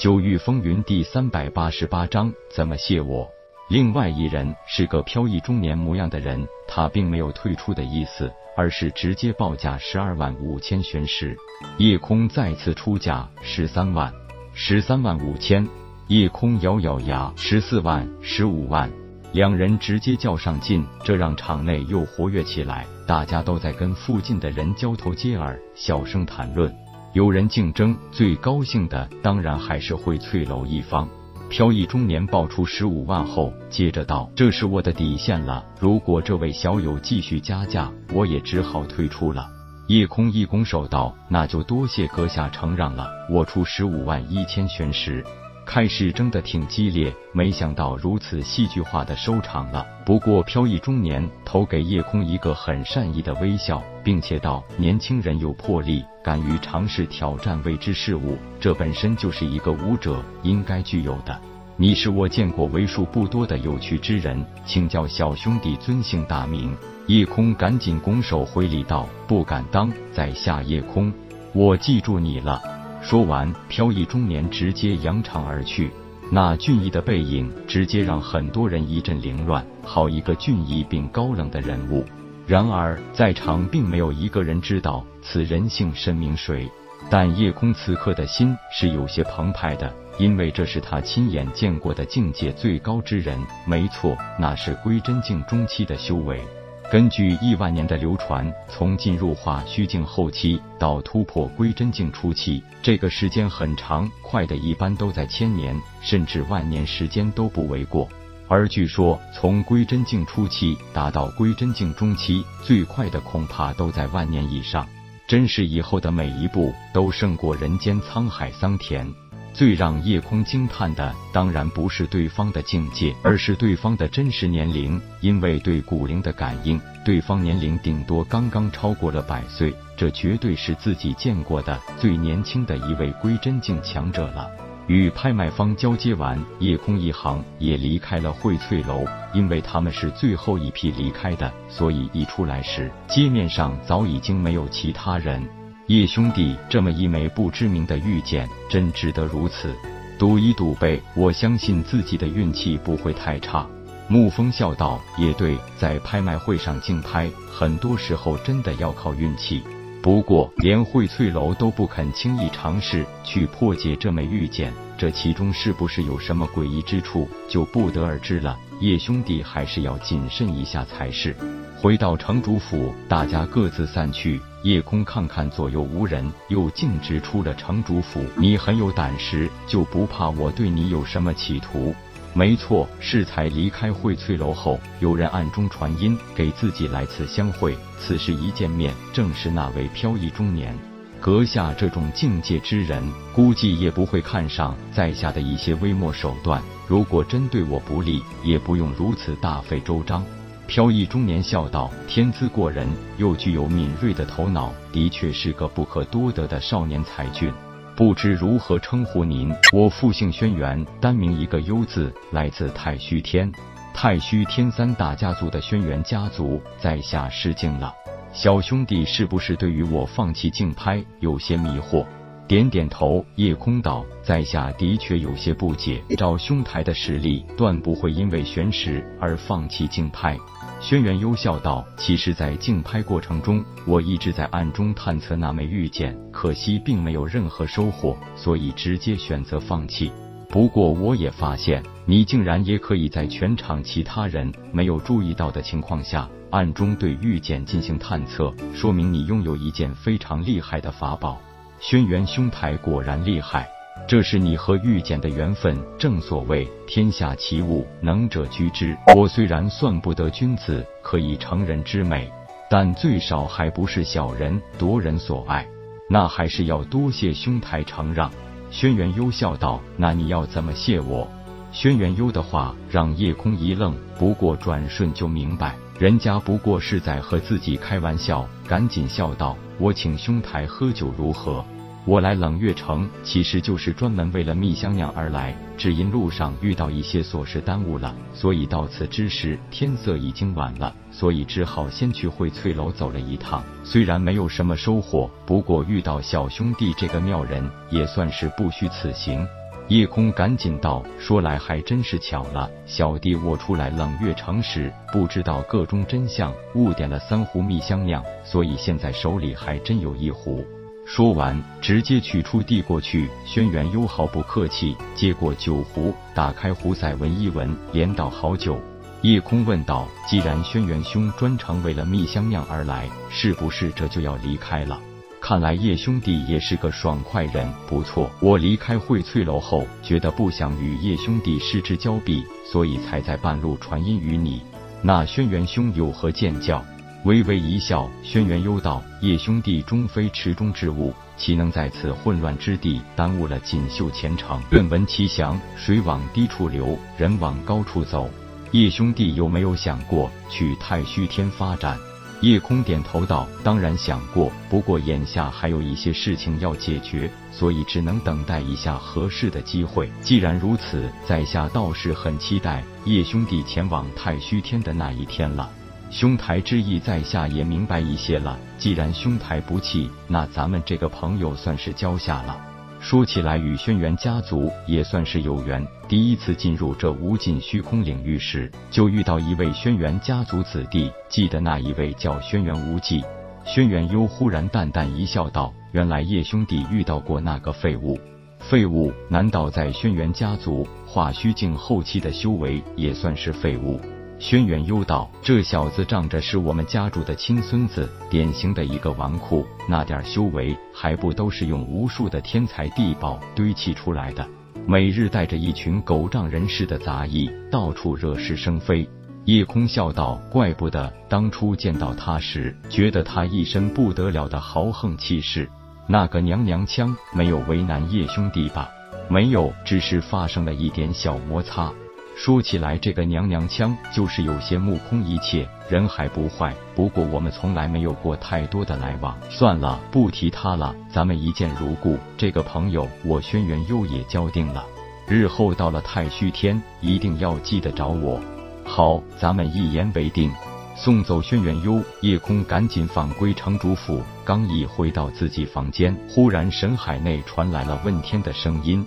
九域风云第三百八十八章，怎么谢我？另外一人是个飘逸中年模样的人，他并没有退出的意思，而是直接报价十二万五千玄石。夜空再次出价十三万，十三万五千。夜空咬咬牙，十四万，十五万。两人直接较上劲，这让场内又活跃起来，大家都在跟附近的人交头接耳，小声谈论。有人竞争，最高兴的当然还是荟翠楼一方。飘逸中年报出十五万后，接着道：“这是我的底线了，如果这位小友继续加价，我也只好退出了。”夜空一拱手道：“那就多谢阁下承让了，我出十五万一千玄石。”开始争得挺激烈，没想到如此戏剧化的收场了。不过飘逸中年投给夜空一个很善意的微笑，并且道：“年轻人有魄力，敢于尝试挑战未知事物，这本身就是一个武者应该具有的。你是我见过为数不多的有趣之人，请叫小兄弟尊姓大名。”夜空赶紧拱手回礼道：“不敢当，在下夜空，我记住你了。”说完，飘逸中年直接扬长而去。那俊逸的背影，直接让很多人一阵凌乱。好一个俊逸并高冷的人物！然而，在场并没有一个人知道此人姓甚名谁。但夜空此刻的心是有些澎湃的，因为这是他亲眼见过的境界最高之人。没错，那是归真境中期的修为。根据亿万年的流传，从进入化虚境后期到突破归真境初期，这个时间很长，快的一般都在千年甚至万年时间都不为过。而据说从归真境初期达到归真境中期，最快的恐怕都在万年以上。真是以后的每一步都胜过人间沧海桑田。最让夜空惊叹的，当然不是对方的境界，而是对方的真实年龄。因为对古灵的感应，对方年龄顶多刚刚超过了百岁，这绝对是自己见过的最年轻的一位归真境强者了。与拍卖方交接完，夜空一行也离开了荟翠楼，因为他们是最后一批离开的，所以一出来时，街面上早已经没有其他人。叶兄弟，这么一枚不知名的玉剑，真值得如此赌一赌呗！我相信自己的运气不会太差。沐风笑道：“也对，在拍卖会上竞拍，很多时候真的要靠运气。不过，连荟翠楼都不肯轻易尝试去破解这枚玉剑，这其中是不是有什么诡异之处，就不得而知了。叶兄弟还是要谨慎一下才是。”回到城主府，大家各自散去。夜空看看左右无人，又径直出了城主府。你很有胆识，就不怕我对你有什么企图？没错，适才离开荟翠楼后，有人暗中传音给自己来次相会。此时一见面，正是那位飘逸中年。阁下这种境界之人，估计也不会看上在下的一些微末手段。如果真对我不利，也不用如此大费周章。飘逸中年笑道：“天资过人，又具有敏锐的头脑，的确是个不可多得的少年才俊。不知如何称呼您？我复姓轩辕，单名一个幽字，来自太虚天。太虚天三大家族的轩辕家族，在下失敬了。小兄弟是不是对于我放弃竞拍有些迷惑？”点点头，夜空道：“在下的确有些不解，照兄台的实力，断不会因为玄石而放弃竞拍。”轩辕幽笑道：“其实，在竞拍过程中，我一直在暗中探测那枚玉剑，可惜并没有任何收获，所以直接选择放弃。不过，我也发现你竟然也可以在全场其他人没有注意到的情况下，暗中对玉剑进行探测，说明你拥有一件非常厉害的法宝。轩辕兄台果然厉害。”这是你和玉简的缘分，正所谓天下奇物，能者居之。我虽然算不得君子可以成人之美，但最少还不是小人夺人所爱。那还是要多谢兄台承让。轩辕幽笑道：“那你要怎么谢我？”轩辕幽的话让夜空一愣，不过转瞬就明白，人家不过是在和自己开玩笑，赶紧笑道：“我请兄台喝酒如何？”我来冷月城，其实就是专门为了蜜香酿而来，只因路上遇到一些琐事耽误了，所以到此之时天色已经晚了，所以只好先去荟翠楼走了一趟。虽然没有什么收获，不过遇到小兄弟这个妙人，也算是不虚此行。叶空赶紧道：“说来还真是巧了，小弟我出来冷月城时，不知道个中真相，误点了三壶蜜香酿，所以现在手里还真有一壶。”说完，直接取出递过去。轩辕优毫不客气接过酒壶，打开壶塞闻一闻，连倒好酒。叶空问道：“既然轩辕兄专程为了蜜香酿而来，是不是这就要离开了？”看来叶兄弟也是个爽快人，不错。我离开荟翠楼后，觉得不想与叶兄弟失之交臂，所以才在半路传音于你。那轩辕兄有何见教？微微一笑，轩辕幽道：“叶兄弟终非池中之物，岂能在此混乱之地耽误了锦绣前程？愿闻其详。水往低处流，人往高处走。叶兄弟有没有想过去太虚天发展？”叶空点头道：“当然想过，不过眼下还有一些事情要解决，所以只能等待一下合适的机会。既然如此，在下倒是很期待叶兄弟前往太虚天的那一天了。”兄台之意，在下也明白一些了。既然兄台不弃，那咱们这个朋友算是交下了。说起来，与轩辕家族也算是有缘。第一次进入这无尽虚空领域时，就遇到一位轩辕家族子弟。记得那一位叫轩辕无忌。轩辕幽忽然淡淡一笑，道：“原来叶兄弟遇到过那个废物。废物？难道在轩辕家族化虚境后期的修为也算是废物？”轩辕幽道：“这小子仗着是我们家主的亲孙子，典型的一个纨绔，那点修为还不都是用无数的天才地宝堆砌出来的？每日带着一群狗仗人势的杂役，到处惹是生非。”叶空笑道：“怪不得当初见到他时，觉得他一身不得了的豪横气势。那个娘娘腔没有为难叶兄弟吧？没有，只是发生了一点小摩擦。”说起来，这个娘娘腔就是有些目空一切，人还不坏。不过我们从来没有过太多的来往，算了，不提他了。咱们一见如故，这个朋友我轩辕幽也交定了。日后到了太虚天，一定要记得找我。好，咱们一言为定。送走轩辕幽，叶空赶紧返归城主府。刚一回到自己房间，忽然神海内传来了问天的声音。